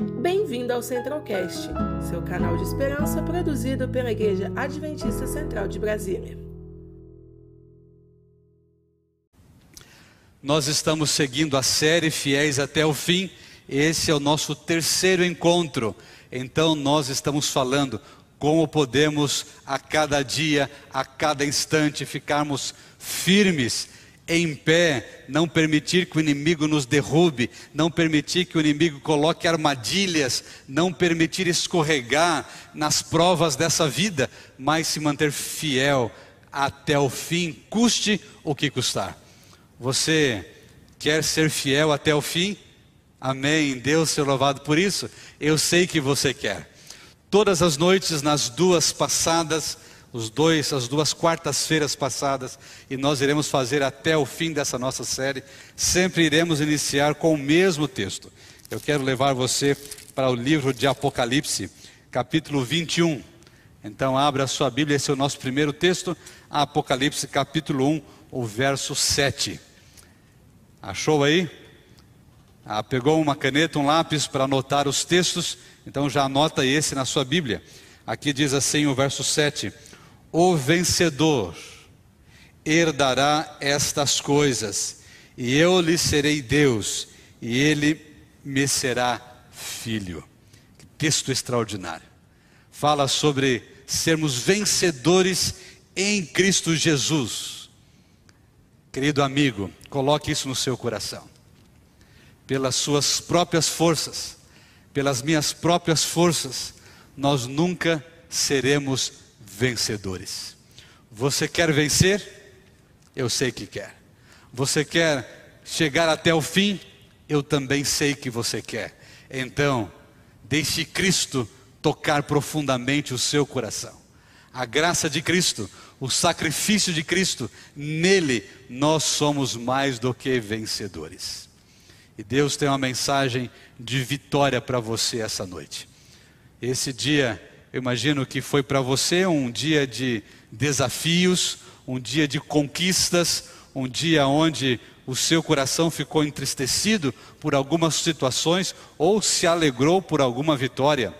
Bem-vindo ao Centralcast, seu canal de esperança produzido pela Igreja Adventista Central de Brasília. Nós estamos seguindo a série Fiéis até o fim. Esse é o nosso terceiro encontro. Então nós estamos falando como podemos a cada dia, a cada instante ficarmos firmes em pé, não permitir que o inimigo nos derrube, não permitir que o inimigo coloque armadilhas, não permitir escorregar nas provas dessa vida, mas se manter fiel até o fim, custe o que custar. Você quer ser fiel até o fim? Amém. Deus seja louvado por isso. Eu sei que você quer. Todas as noites, nas duas passadas, os dois, as duas quartas-feiras passadas, e nós iremos fazer até o fim dessa nossa série. Sempre iremos iniciar com o mesmo texto. Eu quero levar você para o livro de Apocalipse, capítulo 21. Então, abra a sua Bíblia, esse é o nosso primeiro texto, Apocalipse, capítulo 1, o verso 7. Achou aí? Ah, pegou uma caneta, um lápis para anotar os textos? Então já anota esse na sua Bíblia. Aqui diz assim o verso 7 o vencedor herdará estas coisas, e eu lhe serei Deus, e ele me será filho. Que texto extraordinário. Fala sobre sermos vencedores em Cristo Jesus. Querido amigo, coloque isso no seu coração. Pelas suas próprias forças, pelas minhas próprias forças, nós nunca seremos vencedores. Você quer vencer? Eu sei que quer. Você quer chegar até o fim? Eu também sei que você quer. Então, deixe Cristo tocar profundamente o seu coração. A graça de Cristo, o sacrifício de Cristo, nele nós somos mais do que vencedores. E Deus tem uma mensagem de vitória para você essa noite. Esse dia eu imagino que foi para você um dia de desafios, um dia de conquistas, um dia onde o seu coração ficou entristecido por algumas situações ou se alegrou por alguma vitória.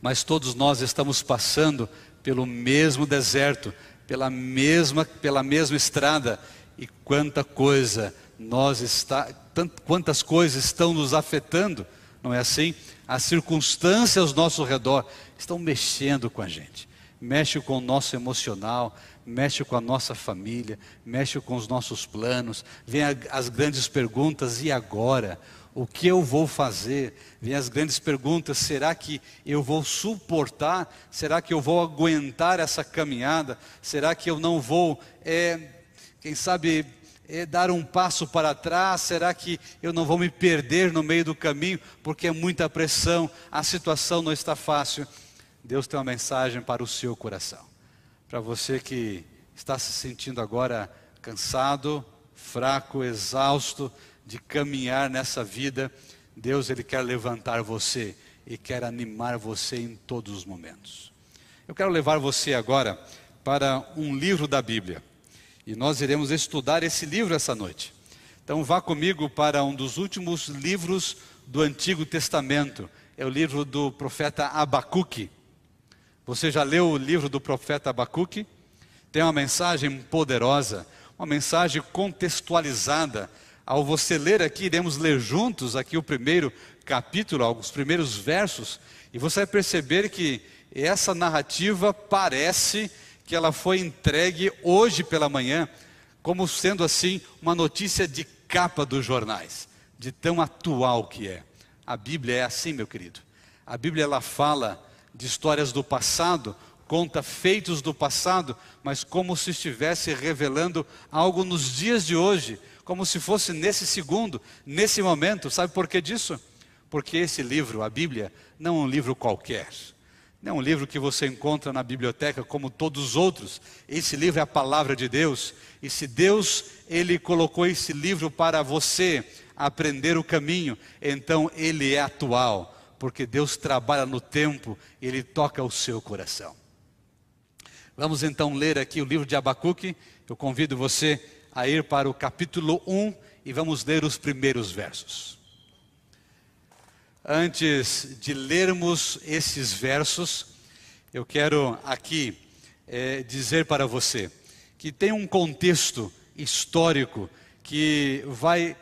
Mas todos nós estamos passando pelo mesmo deserto, pela mesma, pela mesma estrada, e quanta coisa nós está, tant, quantas coisas estão nos afetando, não é assim? As circunstâncias ao nosso redor estão mexendo com a gente. Mexe com o nosso emocional, mexe com a nossa família, mexe com os nossos planos. Vem as grandes perguntas: e agora? O que eu vou fazer? Vem as grandes perguntas: será que eu vou suportar? Será que eu vou aguentar essa caminhada? Será que eu não vou, é, quem sabe, é, dar um passo para trás? Será que eu não vou me perder no meio do caminho? Porque é muita pressão, a situação não está fácil. Deus tem uma mensagem para o seu coração. Para você que está se sentindo agora cansado, fraco, exausto de caminhar nessa vida, Deus ele quer levantar você e quer animar você em todos os momentos. Eu quero levar você agora para um livro da Bíblia. E nós iremos estudar esse livro essa noite. Então vá comigo para um dos últimos livros do Antigo Testamento. É o livro do profeta Abacuque. Você já leu o livro do profeta Abacuque? Tem uma mensagem poderosa, uma mensagem contextualizada. Ao você ler aqui, iremos ler juntos aqui o primeiro capítulo, os primeiros versos, e você vai perceber que essa narrativa parece que ela foi entregue hoje pela manhã, como sendo assim uma notícia de capa dos jornais, de tão atual que é. A Bíblia é assim, meu querido. A Bíblia ela fala de histórias do passado, conta feitos do passado, mas como se estivesse revelando algo nos dias de hoje, como se fosse nesse segundo, nesse momento. Sabe por que disso? Porque esse livro, a Bíblia, não é um livro qualquer. Não é um livro que você encontra na biblioteca como todos os outros. Esse livro é a palavra de Deus. E se Deus ele colocou esse livro para você aprender o caminho, então ele é atual porque Deus trabalha no tempo Ele toca o seu coração. Vamos então ler aqui o livro de Abacuque. Eu convido você a ir para o capítulo 1 e vamos ler os primeiros versos. antes de lermos esses versos, eu quero aqui é, dizer para você que tem um contexto histórico que vai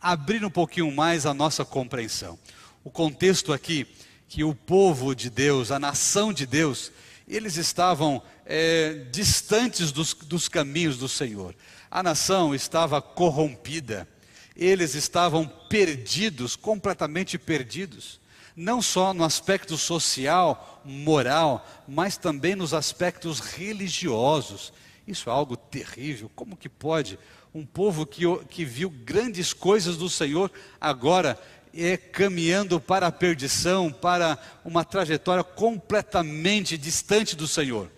abrir um pouquinho mais a nossa compreensão. O contexto aqui, que o povo de Deus, a nação de Deus, eles estavam é, distantes dos, dos caminhos do Senhor. A nação estava corrompida, eles estavam perdidos, completamente perdidos, não só no aspecto social, moral, mas também nos aspectos religiosos. Isso é algo terrível. Como que pode um povo que, que viu grandes coisas do Senhor agora é caminhando para a perdição, para uma trajetória completamente distante do Senhor?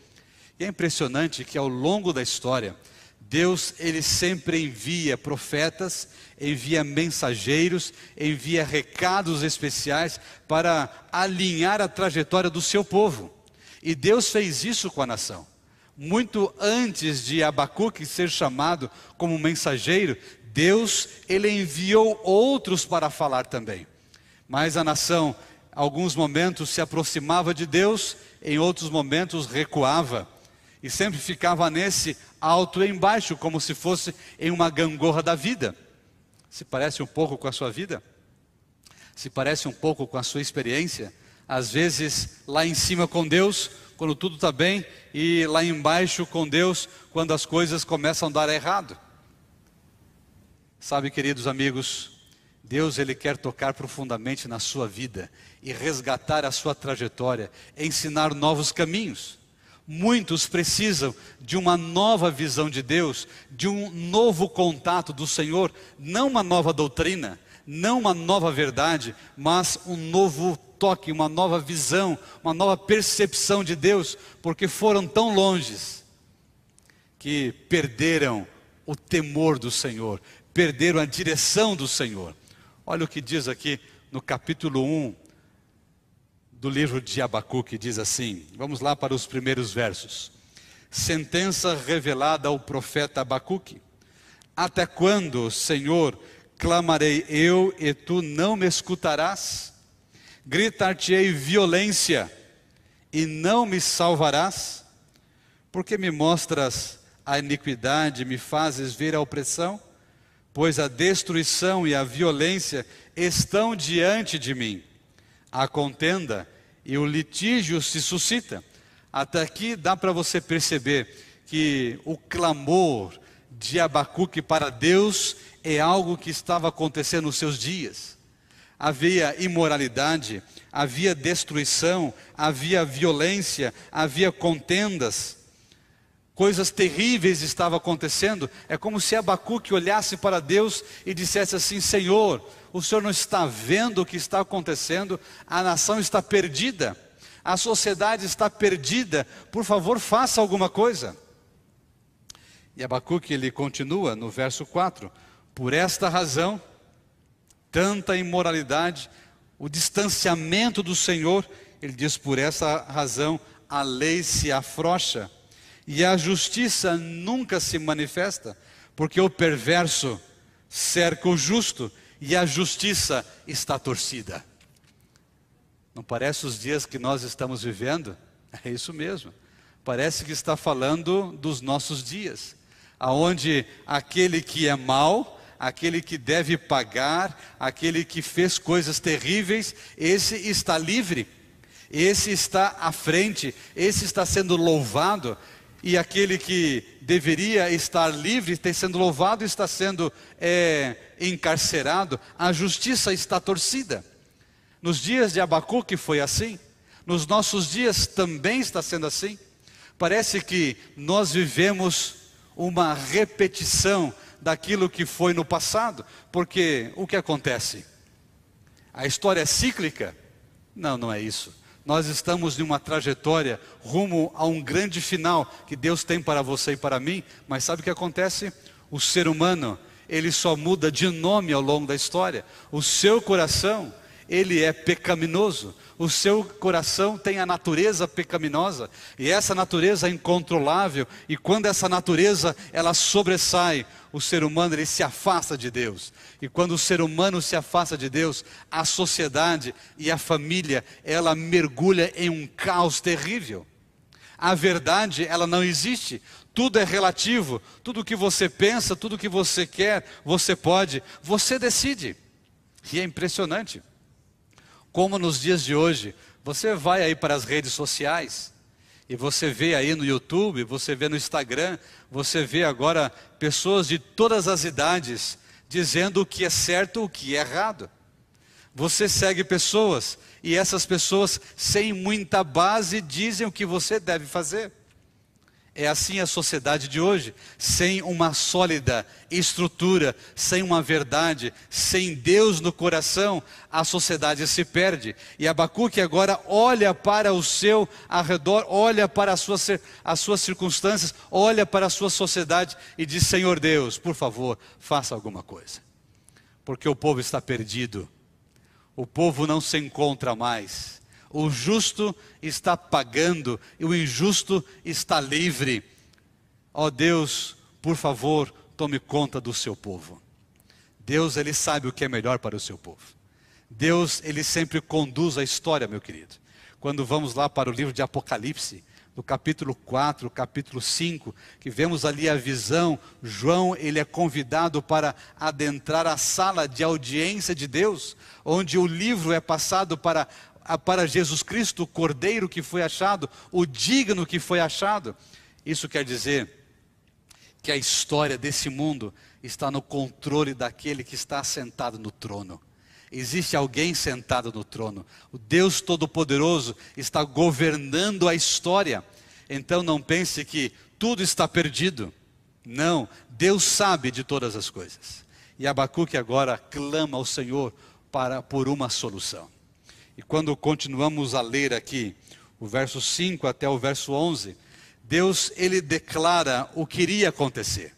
E é impressionante que ao longo da história, Deus ele sempre envia profetas, envia mensageiros, envia recados especiais para alinhar a trajetória do seu povo. E Deus fez isso com a nação. Muito antes de Abacuque ser chamado como mensageiro, Deus ele enviou outros para falar também. Mas a nação, alguns momentos se aproximava de Deus, em outros momentos recuava e sempre ficava nesse alto e embaixo, como se fosse em uma gangorra da vida. Se parece um pouco com a sua vida? Se parece um pouco com a sua experiência? Às vezes lá em cima com Deus, quando tudo está bem, e lá embaixo com Deus, quando as coisas começam a dar errado. Sabe, queridos amigos, Deus ele quer tocar profundamente na sua vida e resgatar a sua trajetória, ensinar novos caminhos. Muitos precisam de uma nova visão de Deus, de um novo contato do Senhor, não uma nova doutrina, não uma nova verdade, mas um novo toque, uma nova visão, uma nova percepção de Deus, porque foram tão longes que perderam o temor do Senhor, perderam a direção do Senhor. Olha o que diz aqui no capítulo 1, do livro de Abacuque diz assim: vamos lá para os primeiros versos. Sentença revelada ao profeta Abacuque: Até quando, Senhor, clamarei eu e tu não me escutarás? Gritar-te-ei violência e não me salvarás? Porque me mostras a iniquidade, me fazes ver a opressão? Pois a destruição e a violência estão diante de mim a contenda e o litígio se suscita. Até aqui dá para você perceber que o clamor de Abacuque para Deus é algo que estava acontecendo nos seus dias. Havia imoralidade, havia destruição, havia violência, havia contendas. Coisas terríveis estavam acontecendo. É como se Abacuque olhasse para Deus e dissesse assim: Senhor, o senhor não está vendo o que está acontecendo, a nação está perdida, a sociedade está perdida, por favor, faça alguma coisa. E Abacuque ele continua no verso 4: Por esta razão, tanta imoralidade, o distanciamento do Senhor, ele diz: Por essa razão a lei se afrocha e a justiça nunca se manifesta, porque o perverso cerca o justo e a justiça está torcida. Não parece os dias que nós estamos vivendo? É isso mesmo. Parece que está falando dos nossos dias, aonde aquele que é mau, aquele que deve pagar, aquele que fez coisas terríveis, esse está livre. Esse está à frente, esse está sendo louvado, e aquele que deveria estar livre, está sendo louvado, está sendo é, encarcerado, a justiça está torcida. Nos dias de Abacuque foi assim, nos nossos dias também está sendo assim. Parece que nós vivemos uma repetição daquilo que foi no passado, porque o que acontece? A história é cíclica? Não, não é isso. Nós estamos em uma trajetória rumo a um grande final que Deus tem para você e para mim, mas sabe o que acontece? O ser humano, ele só muda de nome ao longo da história. O seu coração, ele é pecaminoso. O seu coração tem a natureza pecaminosa, e essa natureza é incontrolável, e quando essa natureza ela sobressai, o ser humano ele se afasta de Deus. E quando o ser humano se afasta de Deus, a sociedade e a família, ela mergulha em um caos terrível. A verdade, ela não existe. Tudo é relativo. Tudo que você pensa, tudo que você quer, você pode, você decide. E é impressionante como nos dias de hoje, você vai aí para as redes sociais e você vê aí no YouTube, você vê no Instagram, você vê agora pessoas de todas as idades dizendo o que é certo, o que é errado. Você segue pessoas e essas pessoas, sem muita base, dizem o que você deve fazer. É assim a sociedade de hoje, sem uma sólida estrutura, sem uma verdade, sem Deus no coração, a sociedade se perde. E Abacuque agora olha para o seu arredor, olha para as suas, as suas circunstâncias, olha para a sua sociedade e diz: Senhor Deus, por favor, faça alguma coisa, porque o povo está perdido, o povo não se encontra mais o justo está pagando e o injusto está livre. Ó oh Deus, por favor, tome conta do seu povo. Deus, ele sabe o que é melhor para o seu povo. Deus, ele sempre conduz a história, meu querido. Quando vamos lá para o livro de Apocalipse, no capítulo 4, capítulo 5, que vemos ali a visão, João, ele é convidado para adentrar a sala de audiência de Deus, onde o livro é passado para para Jesus Cristo, o cordeiro que foi achado, o digno que foi achado. Isso quer dizer que a história desse mundo está no controle daquele que está sentado no trono. Existe alguém sentado no trono. O Deus Todo-Poderoso está governando a história. Então não pense que tudo está perdido. Não, Deus sabe de todas as coisas. E Abacuque agora clama ao Senhor para por uma solução. E quando continuamos a ler aqui, o verso 5 até o verso 11, Deus ele declara o que iria acontecer.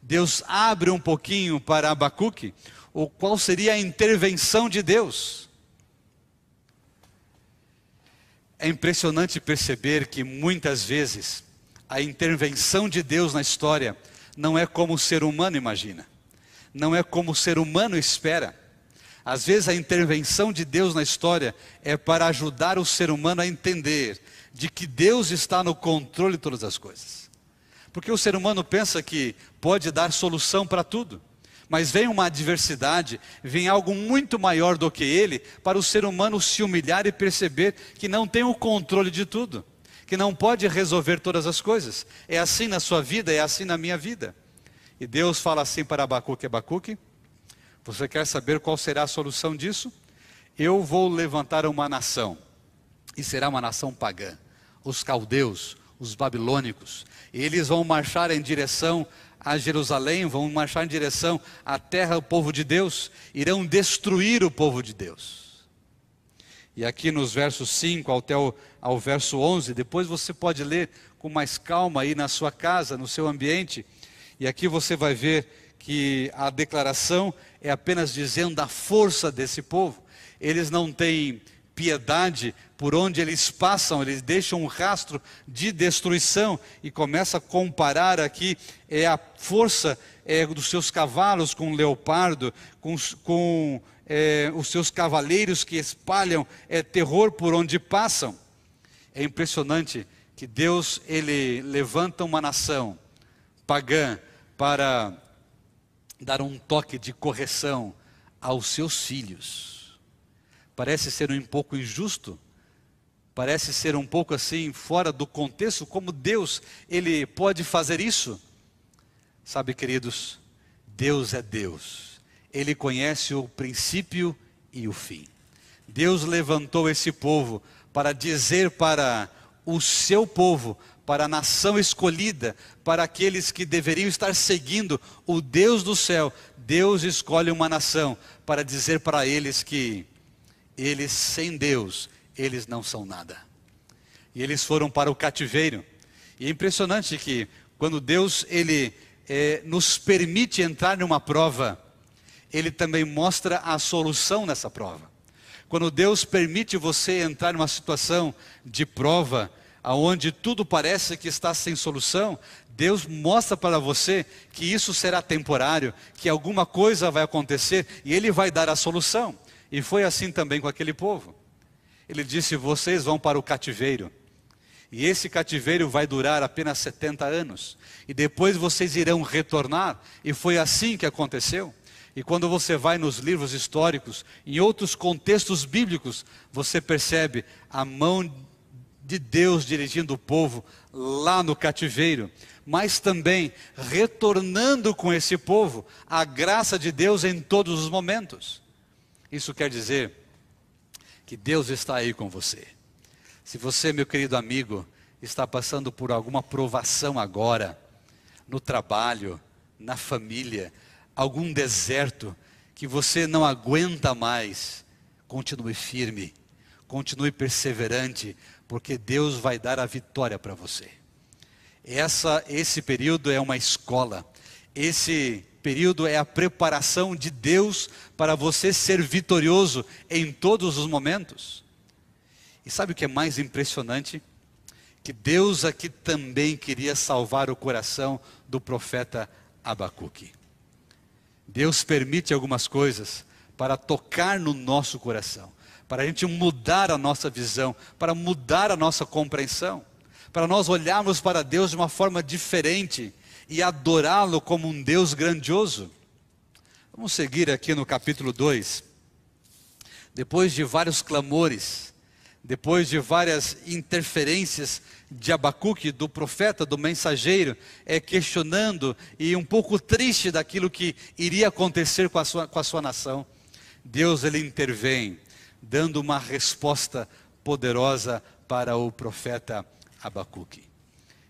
Deus abre um pouquinho para Abacuque, o qual seria a intervenção de Deus. É impressionante perceber que muitas vezes a intervenção de Deus na história não é como o ser humano imagina, não é como o ser humano espera. Às vezes a intervenção de Deus na história é para ajudar o ser humano a entender de que Deus está no controle de todas as coisas. Porque o ser humano pensa que pode dar solução para tudo. Mas vem uma adversidade, vem algo muito maior do que ele, para o ser humano se humilhar e perceber que não tem o controle de tudo, que não pode resolver todas as coisas. É assim na sua vida, é assim na minha vida. E Deus fala assim para Abacuque: Abacuque, você quer saber qual será a solução disso? Eu vou levantar uma nação, e será uma nação pagã. Os caldeus, os babilônicos, eles vão marchar em direção a Jerusalém, vão marchar em direção à terra do povo de Deus, irão destruir o povo de Deus. E aqui nos versos 5 até o, ao verso 11, depois você pode ler com mais calma aí na sua casa, no seu ambiente, e aqui você vai ver que a declaração é apenas dizendo da força desse povo. Eles não têm piedade por onde eles passam, eles deixam um rastro de destruição e começa a comparar aqui é a força é, dos seus cavalos com o leopardo, com, com é, os seus cavaleiros que espalham é, terror por onde passam. É impressionante que Deus ele levanta uma nação pagã para dar um toque de correção aos seus filhos. Parece ser um pouco injusto, parece ser um pouco assim fora do contexto, como Deus ele pode fazer isso? Sabe, queridos, Deus é Deus. Ele conhece o princípio e o fim. Deus levantou esse povo para dizer para o seu povo, para a nação escolhida, para aqueles que deveriam estar seguindo o Deus do céu, Deus escolhe uma nação para dizer para eles que eles sem Deus, eles não são nada. E eles foram para o cativeiro. E é impressionante que quando Deus ele é, nos permite entrar numa prova, Ele também mostra a solução nessa prova. quando Deus permite você entrar numa situação de prova, aonde tudo parece que está sem solução, Deus mostra para você que isso será temporário, que alguma coisa vai acontecer e Ele vai dar a solução. E foi assim também com aquele povo. Ele disse: Vocês vão para o cativeiro. E esse cativeiro vai durar apenas 70 anos. E depois vocês irão retornar. E foi assim que aconteceu. E quando você vai nos livros históricos, em outros contextos bíblicos, você percebe a mão de Deus dirigindo o povo lá no cativeiro, mas também retornando com esse povo a graça de Deus em todos os momentos. Isso quer dizer que Deus está aí com você. Se você, meu querido amigo, está passando por alguma provação agora, no trabalho, na família, algum deserto que você não aguenta mais, continue firme, continue perseverante, porque Deus vai dar a vitória para você. Essa, esse período é uma escola. Esse período é a preparação de Deus para você ser vitorioso em todos os momentos. E sabe o que é mais impressionante? Que Deus aqui também queria salvar o coração do profeta Abacuque. Deus permite algumas coisas para tocar no nosso coração, para a gente mudar a nossa visão, para mudar a nossa compreensão, para nós olharmos para Deus de uma forma diferente e adorá-lo como um Deus grandioso. Vamos seguir aqui no capítulo 2. Depois de vários clamores, depois de várias interferências de Abacuque, do profeta, do mensageiro, é, questionando e um pouco triste daquilo que iria acontecer com a sua, com a sua nação, Deus ele intervém, dando uma resposta poderosa para o profeta Abacuque.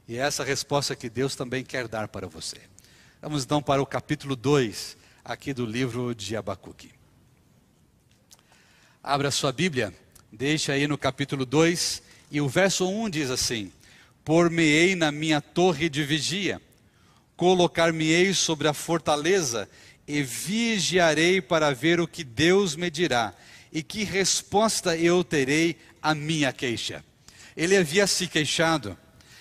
E é essa resposta que Deus também quer dar para você. Vamos então para o capítulo 2, aqui do livro de Abacuque. Abra sua Bíblia Deixa aí no capítulo 2, e o verso 1 diz assim: Por-me-ei na minha torre de vigia, colocar-me-ei sobre a fortaleza, e vigiarei para ver o que Deus me dirá, e que resposta eu terei à minha queixa. Ele havia se queixado.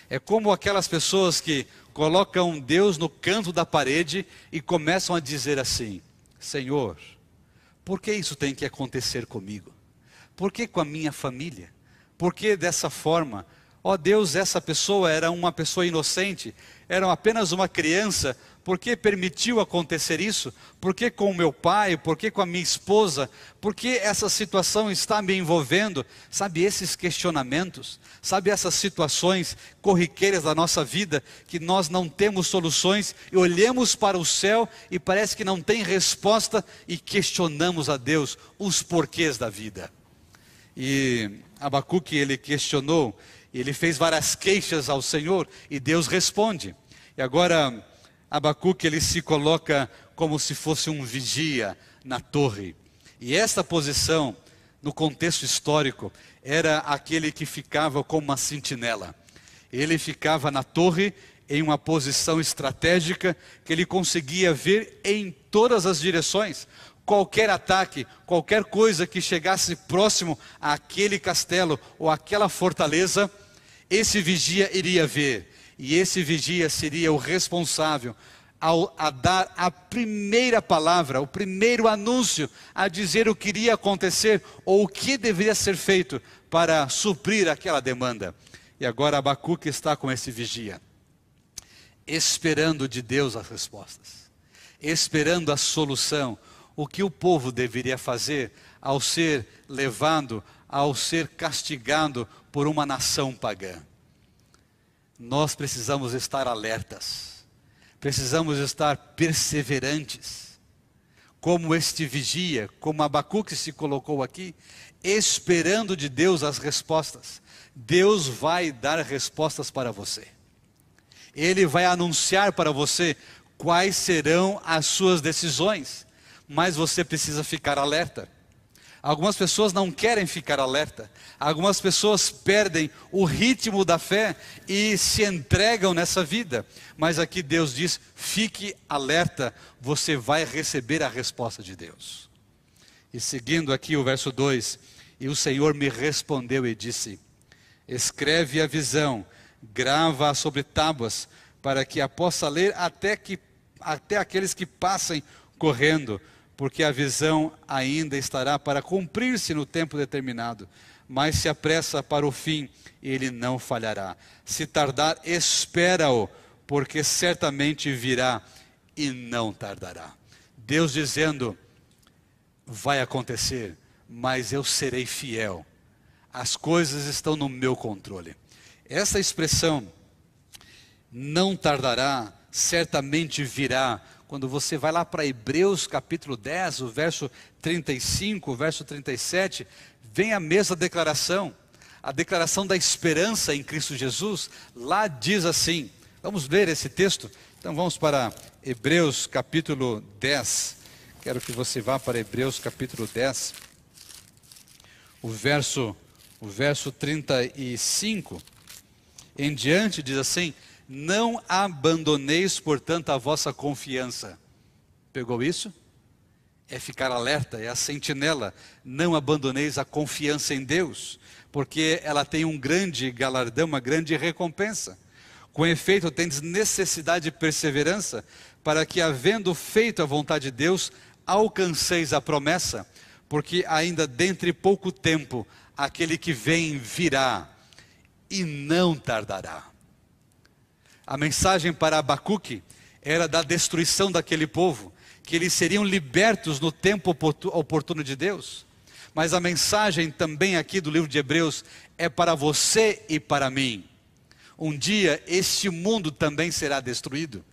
É como aquelas pessoas que colocam Deus no canto da parede e começam a dizer assim: Senhor, por que isso tem que acontecer comigo? Por que com a minha família? Por que dessa forma? Ó oh Deus, essa pessoa era uma pessoa inocente, era apenas uma criança, por que permitiu acontecer isso? Por que com o meu pai? Por que com a minha esposa? Por que essa situação está me envolvendo? Sabe esses questionamentos? Sabe essas situações corriqueiras da nossa vida que nós não temos soluções e olhamos para o céu e parece que não tem resposta e questionamos a Deus os porquês da vida. E Abacuque ele questionou, ele fez várias queixas ao Senhor e Deus responde. E agora Abacuque ele se coloca como se fosse um vigia na torre. E esta posição, no contexto histórico, era aquele que ficava como uma sentinela. Ele ficava na torre em uma posição estratégica que ele conseguia ver em todas as direções qualquer ataque, qualquer coisa que chegasse próximo àquele castelo ou àquela fortaleza, esse vigia iria ver, e esse vigia seria o responsável ao, a dar a primeira palavra, o primeiro anúncio, a dizer o que iria acontecer ou o que deveria ser feito para suprir aquela demanda. E agora Abacuque está com esse vigia, esperando de Deus as respostas, esperando a solução, o que o povo deveria fazer ao ser levado, ao ser castigado por uma nação pagã. Nós precisamos estar alertas, precisamos estar perseverantes, como este vigia, como Abacuque se colocou aqui, esperando de Deus as respostas. Deus vai dar respostas para você. Ele vai anunciar para você quais serão as suas decisões mas você precisa ficar alerta. Algumas pessoas não querem ficar alerta. Algumas pessoas perdem o ritmo da fé e se entregam nessa vida. Mas aqui Deus diz: fique alerta, você vai receber a resposta de Deus. E seguindo aqui o verso 2: E o Senhor me respondeu e disse: Escreve a visão, grava sobre tábuas, para que a possa ler até, que, até aqueles que passem correndo, porque a visão ainda estará para cumprir-se no tempo determinado. Mas se apressa para o fim, ele não falhará. Se tardar, espera-o, porque certamente virá e não tardará. Deus dizendo: vai acontecer, mas eu serei fiel. As coisas estão no meu controle. Essa expressão, não tardará, certamente virá. Quando você vai lá para Hebreus capítulo 10, o verso 35, o verso 37, vem a mesma declaração, a declaração da esperança em Cristo Jesus. Lá diz assim: vamos ler esse texto? Então vamos para Hebreus capítulo 10. Quero que você vá para Hebreus capítulo 10, o verso, o verso 35 em diante, diz assim: Não abandoneis, portanto, a vossa confiança. Pegou isso? É ficar alerta, é a sentinela. Não abandoneis a confiança em Deus, porque ela tem um grande galardão, uma grande recompensa. Com efeito, tendes necessidade de perseverança, para que, havendo feito a vontade de Deus, alcanceis a promessa, porque ainda dentre pouco tempo aquele que vem virá e não tardará. A mensagem para Abacuque era da destruição daquele povo, que eles seriam libertos no tempo oportuno de Deus. Mas a mensagem também aqui do livro de Hebreus é para você e para mim. Um dia este mundo também será destruído,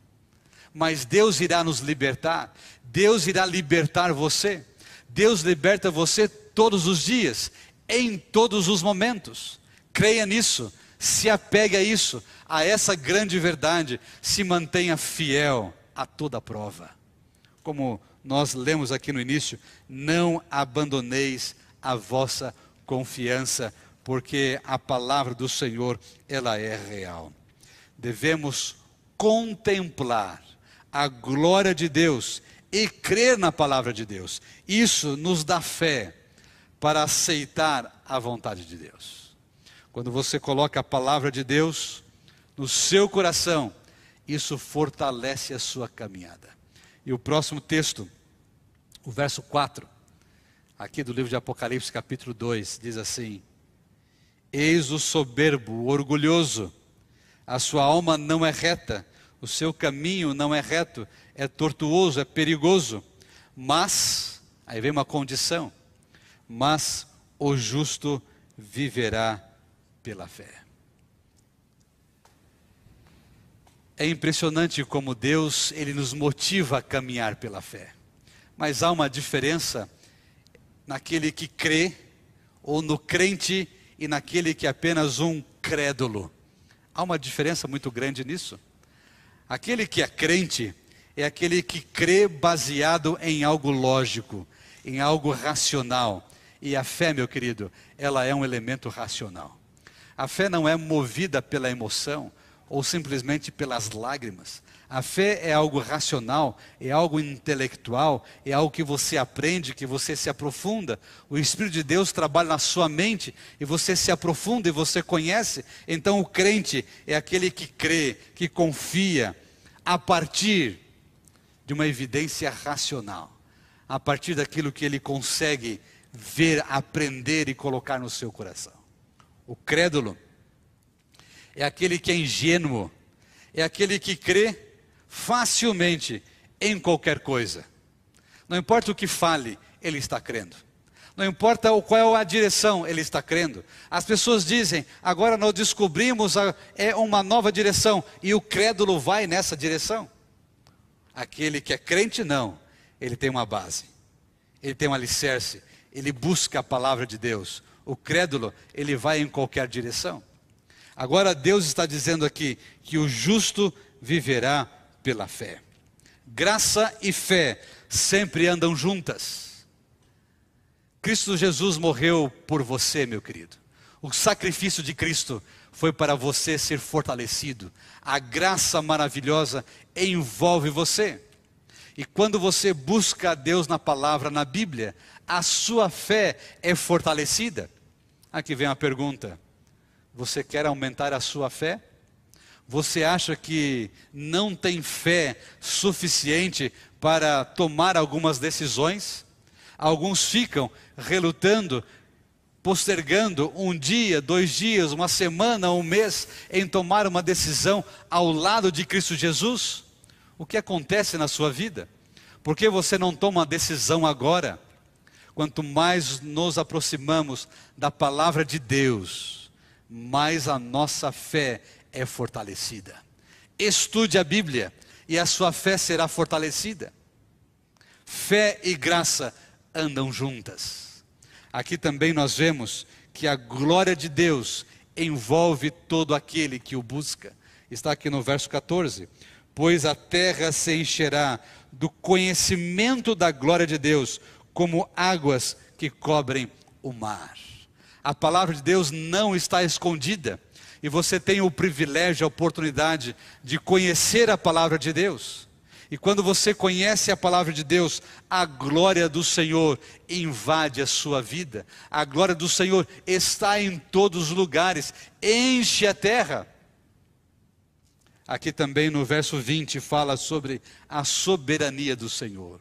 mas Deus irá nos libertar. Deus irá libertar você. Deus liberta você todos os dias, em todos os momentos. Creia nisso, se apegue a isso, a essa grande verdade, se mantenha fiel a toda prova. Como nós lemos aqui no início, não abandoneis a vossa confiança, porque a palavra do Senhor, ela é real. Devemos contemplar a glória de Deus e crer na palavra de Deus. Isso nos dá fé para aceitar a vontade de Deus. Quando você coloca a palavra de Deus no seu coração, isso fortalece a sua caminhada. E o próximo texto, o verso 4, aqui do livro de Apocalipse, capítulo 2, diz assim: Eis o soberbo, o orgulhoso, a sua alma não é reta, o seu caminho não é reto, é tortuoso, é perigoso, mas, aí vem uma condição, mas o justo viverá pela fé. É impressionante como Deus, ele nos motiva a caminhar pela fé. Mas há uma diferença naquele que crê ou no crente e naquele que é apenas um crédulo. Há uma diferença muito grande nisso. Aquele que é crente, é aquele que crê baseado em algo lógico, em algo racional. E a fé, meu querido, ela é um elemento racional. A fé não é movida pela emoção ou simplesmente pelas lágrimas. A fé é algo racional, é algo intelectual, é algo que você aprende, que você se aprofunda. O Espírito de Deus trabalha na sua mente e você se aprofunda e você conhece. Então o crente é aquele que crê, que confia a partir de uma evidência racional, a partir daquilo que ele consegue ver, aprender e colocar no seu coração. O crédulo é aquele que é ingênuo, é aquele que crê facilmente em qualquer coisa. Não importa o que fale, ele está crendo. Não importa qual é a direção, ele está crendo. As pessoas dizem, agora nós descobrimos a, é uma nova direção, e o crédulo vai nessa direção. Aquele que é crente, não. Ele tem uma base, ele tem um alicerce, ele busca a palavra de Deus. O crédulo, ele vai em qualquer direção. Agora, Deus está dizendo aqui que o justo viverá pela fé. Graça e fé sempre andam juntas. Cristo Jesus morreu por você, meu querido. O sacrifício de Cristo foi para você ser fortalecido. A graça maravilhosa envolve você. E quando você busca a Deus na palavra, na Bíblia, a sua fé é fortalecida. Aqui vem a pergunta: você quer aumentar a sua fé? Você acha que não tem fé suficiente para tomar algumas decisões? Alguns ficam relutando, postergando um dia, dois dias, uma semana, um mês em tomar uma decisão ao lado de Cristo Jesus? O que acontece na sua vida? Por que você não toma a decisão agora? Quanto mais nos aproximamos da palavra de Deus, mais a nossa fé é fortalecida. Estude a Bíblia e a sua fé será fortalecida. Fé e graça andam juntas. Aqui também nós vemos que a glória de Deus envolve todo aquele que o busca. Está aqui no verso 14: Pois a terra se encherá do conhecimento da glória de Deus, como águas que cobrem o mar. A palavra de Deus não está escondida e você tem o privilégio, a oportunidade de conhecer a palavra de Deus. E quando você conhece a palavra de Deus, a glória do Senhor invade a sua vida. A glória do Senhor está em todos os lugares, enche a terra. Aqui também no verso 20 fala sobre a soberania do Senhor.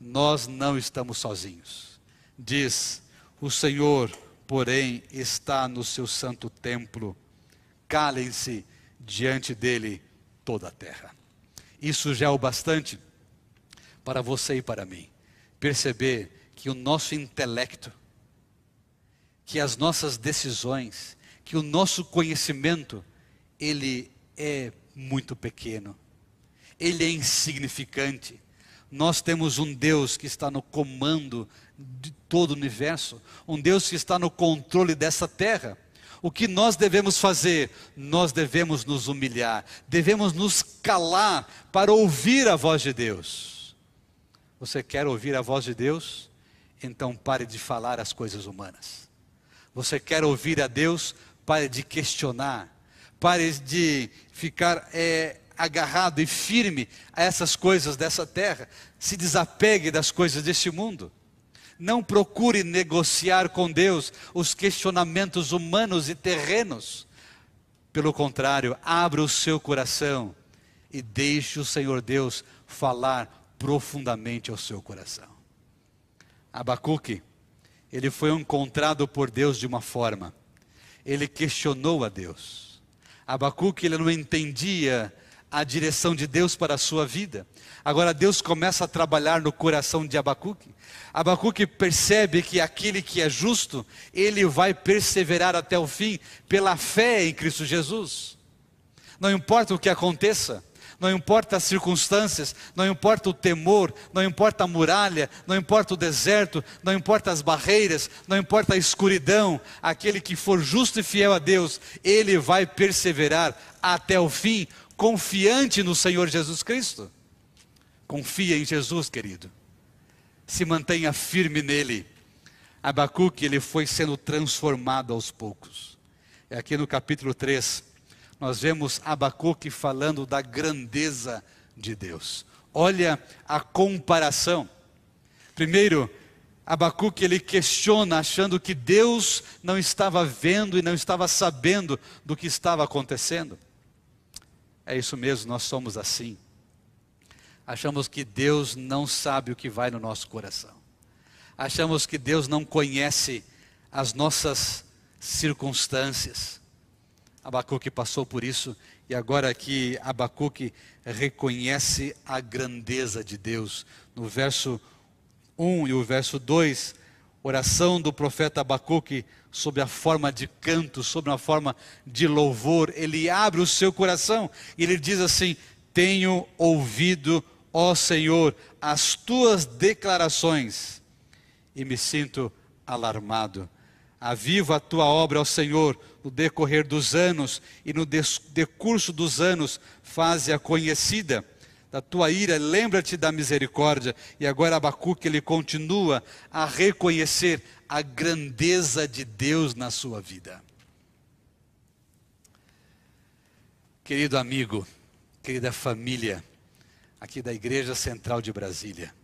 Nós não estamos sozinhos. Diz: O Senhor, porém, está no seu santo templo calem-se diante dele toda a terra. Isso já é o bastante para você e para mim perceber que o nosso intelecto, que as nossas decisões, que o nosso conhecimento, ele é muito pequeno, ele é insignificante. Nós temos um Deus que está no comando de todo o universo, um Deus que está no controle dessa terra. O que nós devemos fazer? Nós devemos nos humilhar, devemos nos calar para ouvir a voz de Deus. Você quer ouvir a voz de Deus? Então pare de falar as coisas humanas. Você quer ouvir a Deus? Pare de questionar, pare de ficar é, agarrado e firme a essas coisas dessa terra. Se desapegue das coisas deste mundo. Não procure negociar com Deus os questionamentos humanos e terrenos. Pelo contrário, abra o seu coração e deixe o Senhor Deus falar profundamente ao seu coração. Abacuque, ele foi encontrado por Deus de uma forma. Ele questionou a Deus. Abacuque, ele não entendia a direção de Deus para a sua vida. Agora Deus começa a trabalhar no coração de Abacuque. Abacuque percebe que aquele que é justo, ele vai perseverar até o fim pela fé em Cristo Jesus. Não importa o que aconteça, não importa as circunstâncias, não importa o temor, não importa a muralha, não importa o deserto, não importa as barreiras, não importa a escuridão, aquele que for justo e fiel a Deus, ele vai perseverar até o fim, confiante no Senhor Jesus Cristo. Confia em Jesus, querido. Se mantenha firme nele. Abacuque, ele foi sendo transformado aos poucos. É aqui no capítulo 3, nós vemos Abacuque falando da grandeza de Deus. Olha a comparação. Primeiro, Abacuque ele questiona, achando que Deus não estava vendo e não estava sabendo do que estava acontecendo. É isso mesmo, nós somos assim. Achamos que Deus não sabe o que vai no nosso coração. Achamos que Deus não conhece as nossas circunstâncias. Abacuque passou por isso e agora aqui Abacuque reconhece a grandeza de Deus. No verso 1 e o verso 2, oração do profeta Abacuque sob a forma de canto, sob a forma de louvor, ele abre o seu coração e ele diz assim: Tenho ouvido, ó Senhor, as tuas declarações e me sinto alarmado. Aviva a tua obra, ó Senhor, no decorrer dos anos e no decurso dos anos, faze-a conhecida da tua ira, lembra-te da misericórdia. E agora Abacuque ele continua a reconhecer a grandeza de Deus na sua vida. Querido amigo, querida família, aqui da Igreja Central de Brasília.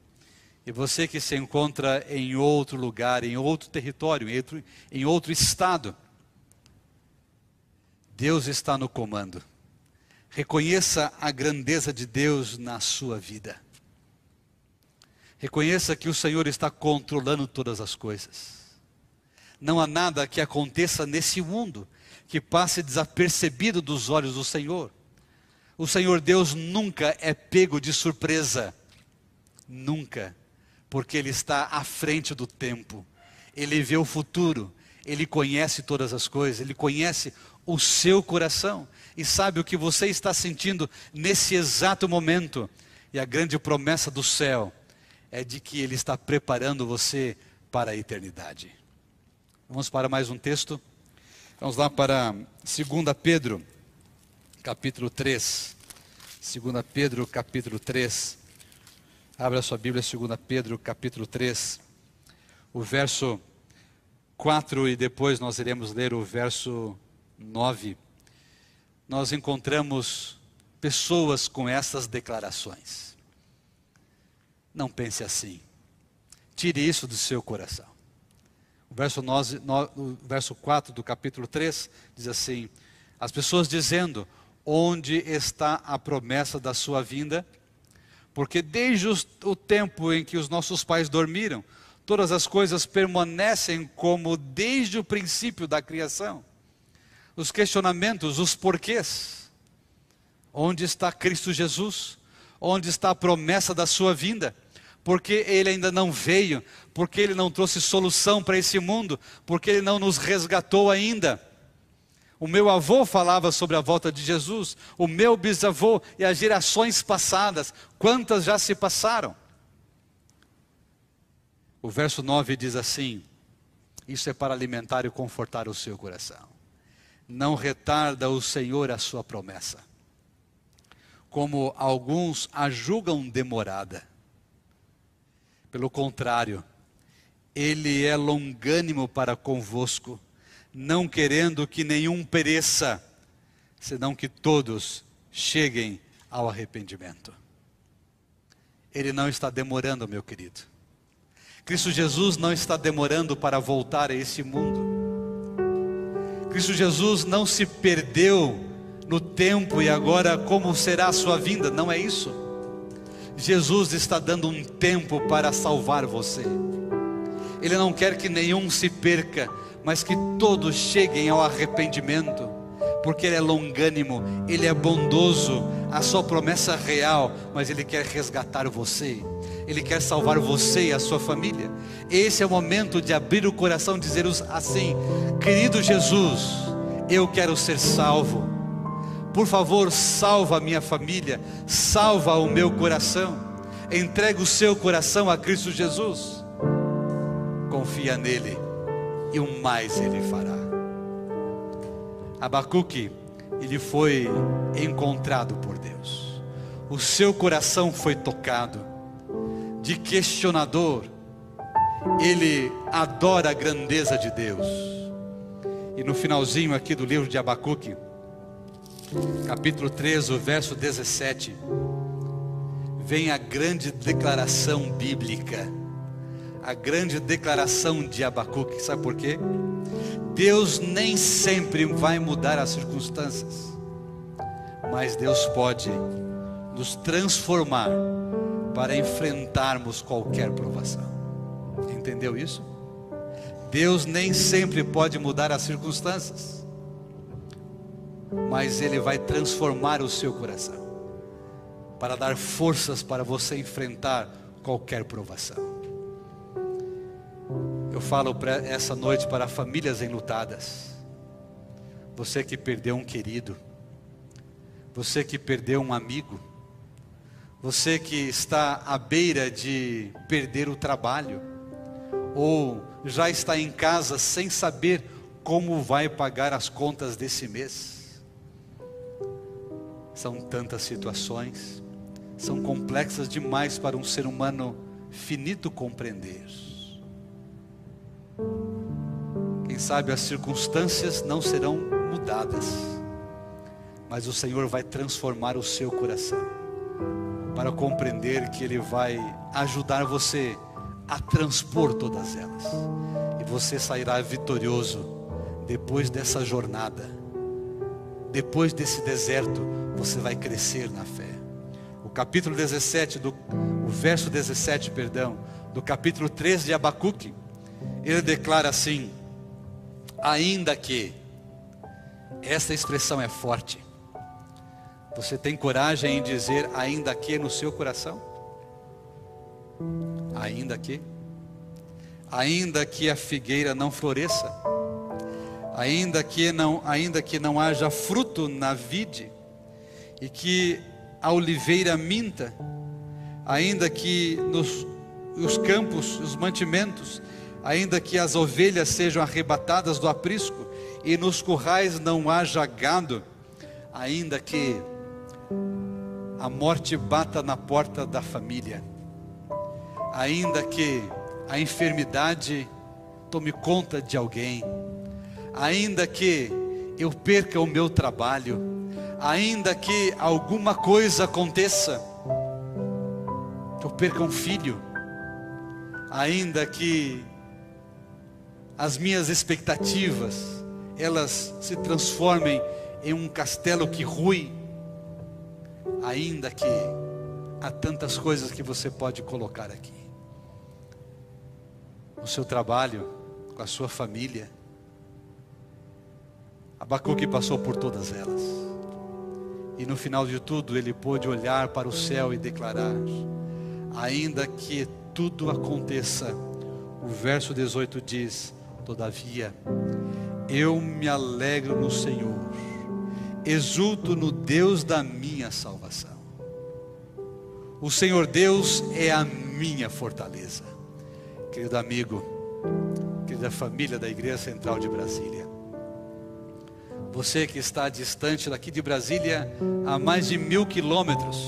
E você que se encontra em outro lugar, em outro território, em outro, em outro estado, Deus está no comando. Reconheça a grandeza de Deus na sua vida. Reconheça que o Senhor está controlando todas as coisas. Não há nada que aconteça nesse mundo que passe desapercebido dos olhos do Senhor. O Senhor Deus nunca é pego de surpresa. Nunca. Porque Ele está à frente do tempo. Ele vê o futuro. Ele conhece todas as coisas. Ele conhece o seu coração. E sabe o que você está sentindo nesse exato momento. E a grande promessa do céu é de que Ele está preparando você para a eternidade. Vamos para mais um texto. Vamos lá para 2 Pedro, capítulo 3. 2 Pedro, capítulo 3. Abra sua Bíblia, 2 Pedro, capítulo 3. O verso 4 e depois nós iremos ler o verso 9. Nós encontramos pessoas com essas declarações. Não pense assim. Tire isso do seu coração. O verso, 9, o verso 4 do capítulo 3 diz assim: As pessoas dizendo: Onde está a promessa da sua vinda? Porque desde o tempo em que os nossos pais dormiram, todas as coisas permanecem como desde o princípio da criação. Os questionamentos, os porquês. Onde está Cristo Jesus? Onde está a promessa da sua vinda? porque ele ainda não veio, porque ele não trouxe solução para esse mundo, porque ele não nos resgatou ainda. O meu avô falava sobre a volta de Jesus, o meu bisavô e as gerações passadas, quantas já se passaram? O verso 9 diz assim: Isso é para alimentar e confortar o seu coração. Não retarda o Senhor a sua promessa, como alguns a julgam demorada pelo contrário, ele é longânimo para convosco, não querendo que nenhum pereça, senão que todos cheguem ao arrependimento. Ele não está demorando, meu querido. Cristo Jesus não está demorando para voltar a esse mundo. Cristo Jesus não se perdeu no tempo e agora como será a sua vinda, não é isso. Jesus está dando um tempo para salvar você. Ele não quer que nenhum se perca, mas que todos cheguem ao arrependimento, porque Ele é longânimo, Ele é bondoso, a sua promessa é real, mas Ele quer resgatar você, Ele quer salvar você e a sua família. Esse é o momento de abrir o coração e dizer assim: querido Jesus, eu quero ser salvo por favor, salva a minha família, salva o meu coração. Entrega o seu coração a Cristo Jesus. Confia nele e o mais ele fará. Abacuque, ele foi encontrado por Deus. O seu coração foi tocado. De questionador, ele adora a grandeza de Deus. E no finalzinho aqui do livro de Abacuque, capítulo 3, o verso 17, vem a grande declaração bíblica, a grande declaração de Abacuque, sabe por quê? Deus nem sempre vai mudar as circunstâncias, mas Deus pode nos transformar para enfrentarmos qualquer provação. Entendeu isso? Deus nem sempre pode mudar as circunstâncias mas Ele vai transformar o seu coração para dar forças para você enfrentar qualquer provação. Eu falo essa noite para famílias enlutadas. Você que perdeu um querido, você que perdeu um amigo, você que está à beira de perder o trabalho, ou já está em casa sem saber como vai pagar as contas desse mês. São tantas situações, são complexas demais para um ser humano finito compreender. Quem sabe as circunstâncias não serão mudadas, mas o Senhor vai transformar o seu coração. Para compreender que Ele vai ajudar você a transpor todas elas. E você sairá vitorioso depois dessa jornada. Depois desse deserto, você vai crescer na fé. O capítulo 17 do o verso 17, perdão, do capítulo 3 de Abacuque, ele declara assim: ainda que essa expressão é forte. Você tem coragem em dizer ainda que no seu coração? Ainda que? Ainda que a figueira não floresça, ainda que não, ainda que não haja fruto na vide, e que a oliveira minta, ainda que nos os campos, os mantimentos, ainda que as ovelhas sejam arrebatadas do aprisco e nos currais não haja gado, ainda que a morte bata na porta da família, ainda que a enfermidade tome conta de alguém, ainda que eu perca o meu trabalho, ainda que alguma coisa aconteça, que eu perca um filho, ainda que as minhas expectativas elas se transformem em um castelo que rui, ainda que há tantas coisas que você pode colocar aqui. No seu trabalho, com a sua família, Abacuque passou por todas elas. E no final de tudo, ele pôde olhar para o céu e declarar: ainda que tudo aconteça, o verso 18 diz: Todavia, eu me alegro no Senhor, exulto no Deus da minha salvação. O Senhor Deus é a minha fortaleza. Querido amigo, querida família da Igreja Central de Brasília, você que está distante daqui de Brasília a mais de mil quilômetros,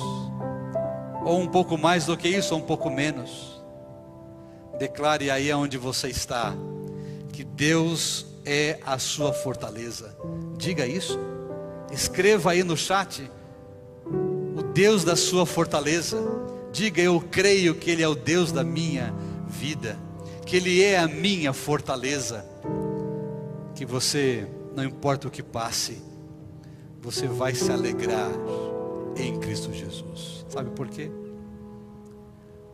ou um pouco mais do que isso, ou um pouco menos, declare aí onde você está, que Deus é a sua fortaleza. Diga isso. Escreva aí no chat o Deus da sua fortaleza. Diga eu creio que ele é o Deus da minha vida, que ele é a minha fortaleza. Que você, não importa o que passe, você vai se alegrar em Cristo Jesus. Sabe por quê?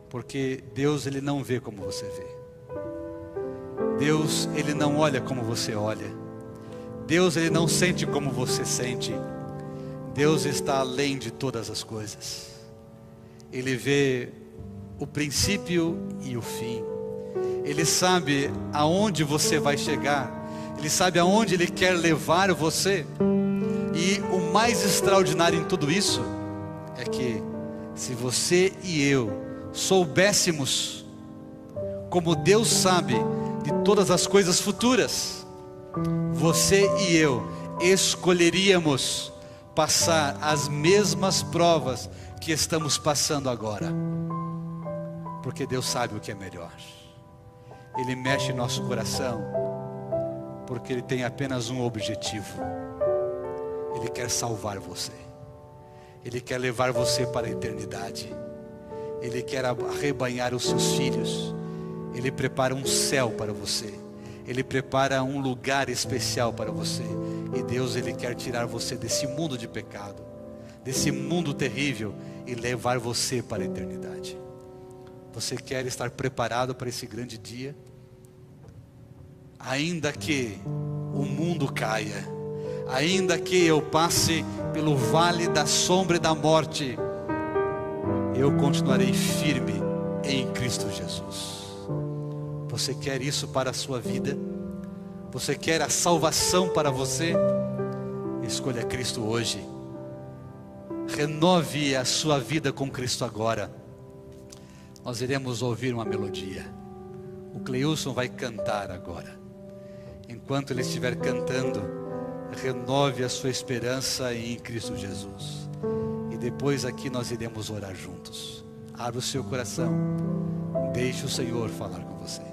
Porque Deus ele não vê como você vê. Deus, ele não olha como você olha. Deus, ele não sente como você sente. Deus está além de todas as coisas. Ele vê o princípio e o fim. Ele sabe aonde você vai chegar. Ele sabe aonde ele quer levar você. E o mais extraordinário em tudo isso é que se você e eu soubéssemos como Deus sabe de todas as coisas futuras, você e eu escolheríamos passar as mesmas provas que estamos passando agora, porque Deus sabe o que é melhor. Ele mexe nosso coração, porque Ele tem apenas um objetivo: Ele quer salvar você, Ele quer levar você para a eternidade, Ele quer arrebanhar os seus filhos. Ele prepara um céu para você. Ele prepara um lugar especial para você. E Deus ele quer tirar você desse mundo de pecado, desse mundo terrível e levar você para a eternidade. Você quer estar preparado para esse grande dia? Ainda que o mundo caia, ainda que eu passe pelo vale da sombra e da morte, eu continuarei firme em Cristo Jesus. Você quer isso para a sua vida? Você quer a salvação para você? Escolha Cristo hoje. Renove a sua vida com Cristo agora. Nós iremos ouvir uma melodia. O Cleilson vai cantar agora. Enquanto ele estiver cantando, renove a sua esperança em Cristo Jesus. E depois aqui nós iremos orar juntos. Abra o seu coração. Deixe o Senhor falar com você.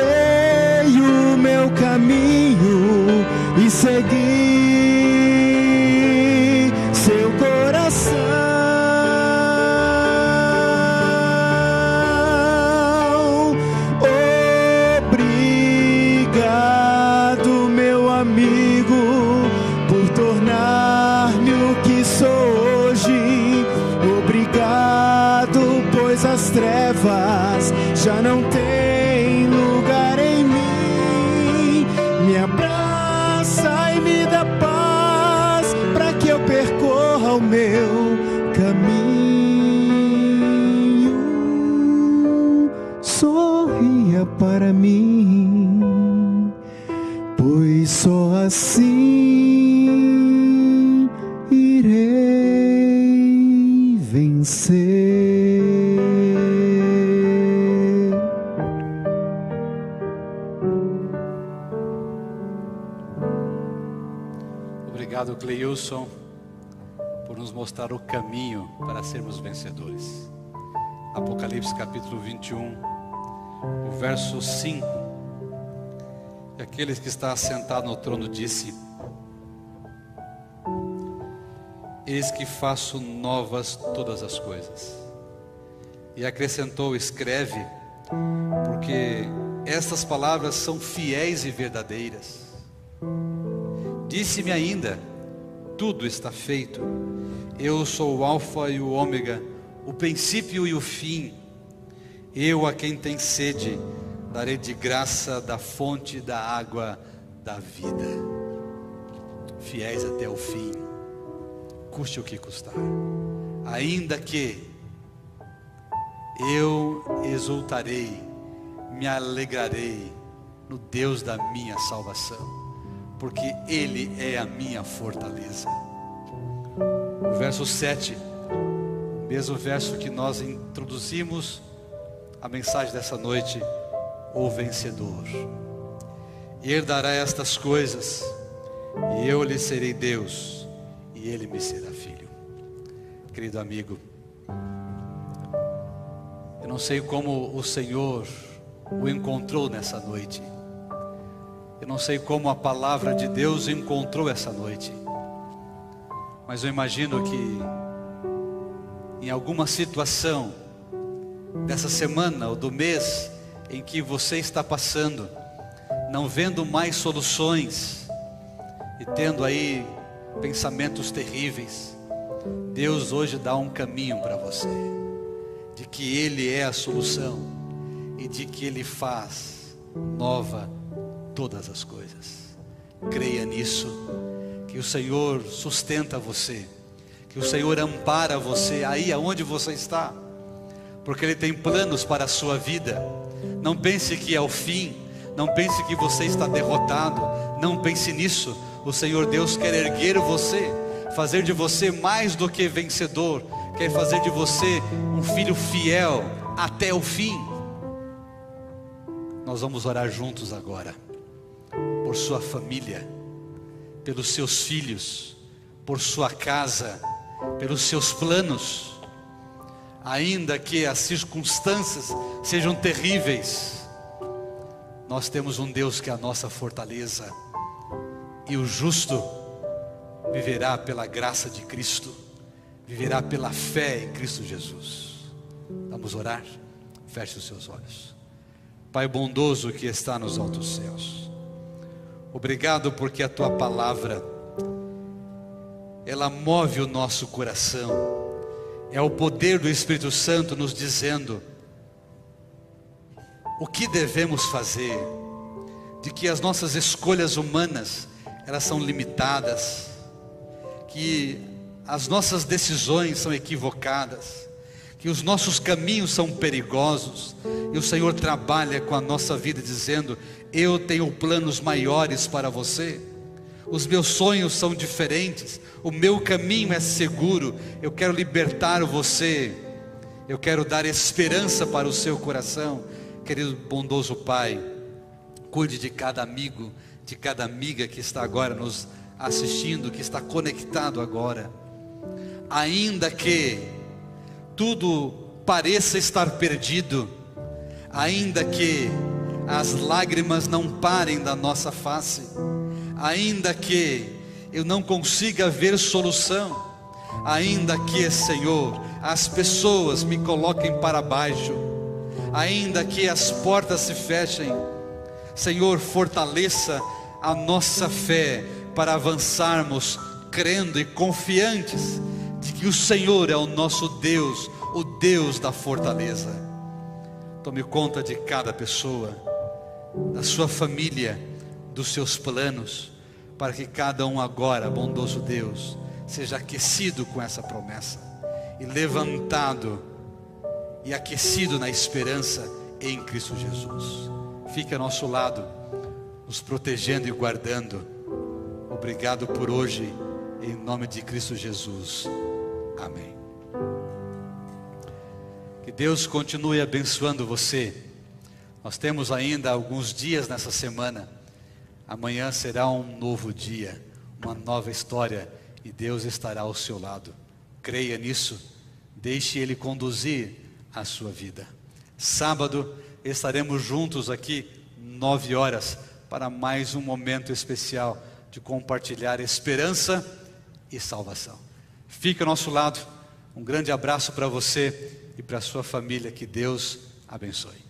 Achei o meu caminho e segui mostrar o caminho para sermos vencedores. Apocalipse capítulo 21, o verso 5. E aquele que está sentado no trono disse: Eis que faço novas todas as coisas. E acrescentou: Escreve, porque estas palavras são fiéis e verdadeiras. Disse-me ainda: Tudo está feito. Eu sou o Alfa e o Ômega, o princípio e o fim. Eu a quem tem sede darei de graça da fonte da água da vida. Fiéis até o fim, custe o que custar. Ainda que eu exultarei, me alegrarei no Deus da minha salvação porque Ele é a minha fortaleza. O verso 7, o mesmo verso que nós introduzimos a mensagem dessa noite, o vencedor. Herdará estas coisas, e eu lhe serei Deus, e ele me será filho. Querido amigo, eu não sei como o Senhor o encontrou nessa noite. Eu não sei como a palavra de Deus encontrou essa noite, mas eu imagino que em alguma situação dessa semana ou do mês em que você está passando, não vendo mais soluções e tendo aí pensamentos terríveis, Deus hoje dá um caminho para você, de que Ele é a solução e de que Ele faz nova todas as coisas. Creia nisso, que o Senhor sustenta você, que o Senhor ampara você aí aonde você está, porque Ele tem planos para a sua vida. Não pense que é o fim, não pense que você está derrotado, não pense nisso. O Senhor Deus quer erguer você fazer de você mais do que vencedor, quer fazer de você um filho fiel até o fim. Nós vamos orar juntos agora, por sua família, pelos seus filhos, por sua casa, pelos seus planos, ainda que as circunstâncias sejam terríveis, nós temos um Deus que é a nossa fortaleza, e o justo viverá pela graça de Cristo, viverá pela fé em Cristo Jesus. Vamos orar? Feche os seus olhos. Pai bondoso que está nos altos céus, obrigado porque a tua palavra, ela move o nosso coração, é o poder do Espírito Santo nos dizendo o que devemos fazer, de que as nossas escolhas humanas, elas são limitadas, que as nossas decisões são equivocadas, que os nossos caminhos são perigosos, e o Senhor trabalha com a nossa vida dizendo: Eu tenho planos maiores para você, os meus sonhos são diferentes, o meu caminho é seguro, eu quero libertar você, eu quero dar esperança para o seu coração, querido bondoso Pai, cuide de cada amigo, de cada amiga que está agora nos assistindo, que está conectado agora, ainda que tudo pareça estar perdido, ainda que as lágrimas não parem da nossa face, ainda que eu não consiga ver solução, ainda que, Senhor, as pessoas me coloquem para baixo, ainda que as portas se fechem, Senhor, fortaleça a nossa fé para avançarmos crendo e confiantes de que o Senhor é o nosso Deus, o Deus da fortaleza. Tome conta de cada pessoa, da sua família, dos seus planos, para que cada um agora, bondoso Deus, seja aquecido com essa promessa e levantado e aquecido na esperança em Cristo Jesus. Fique ao nosso lado, nos protegendo e guardando Obrigado por hoje, em nome de Cristo Jesus. Amém. Que Deus continue abençoando você. Nós temos ainda alguns dias nessa semana. Amanhã será um novo dia, uma nova história e Deus estará ao seu lado. Creia nisso. Deixe Ele conduzir a sua vida. Sábado estaremos juntos aqui, nove horas, para mais um momento especial de compartilhar esperança e salvação. Fique ao nosso lado. Um grande abraço para você e para sua família. Que Deus abençoe.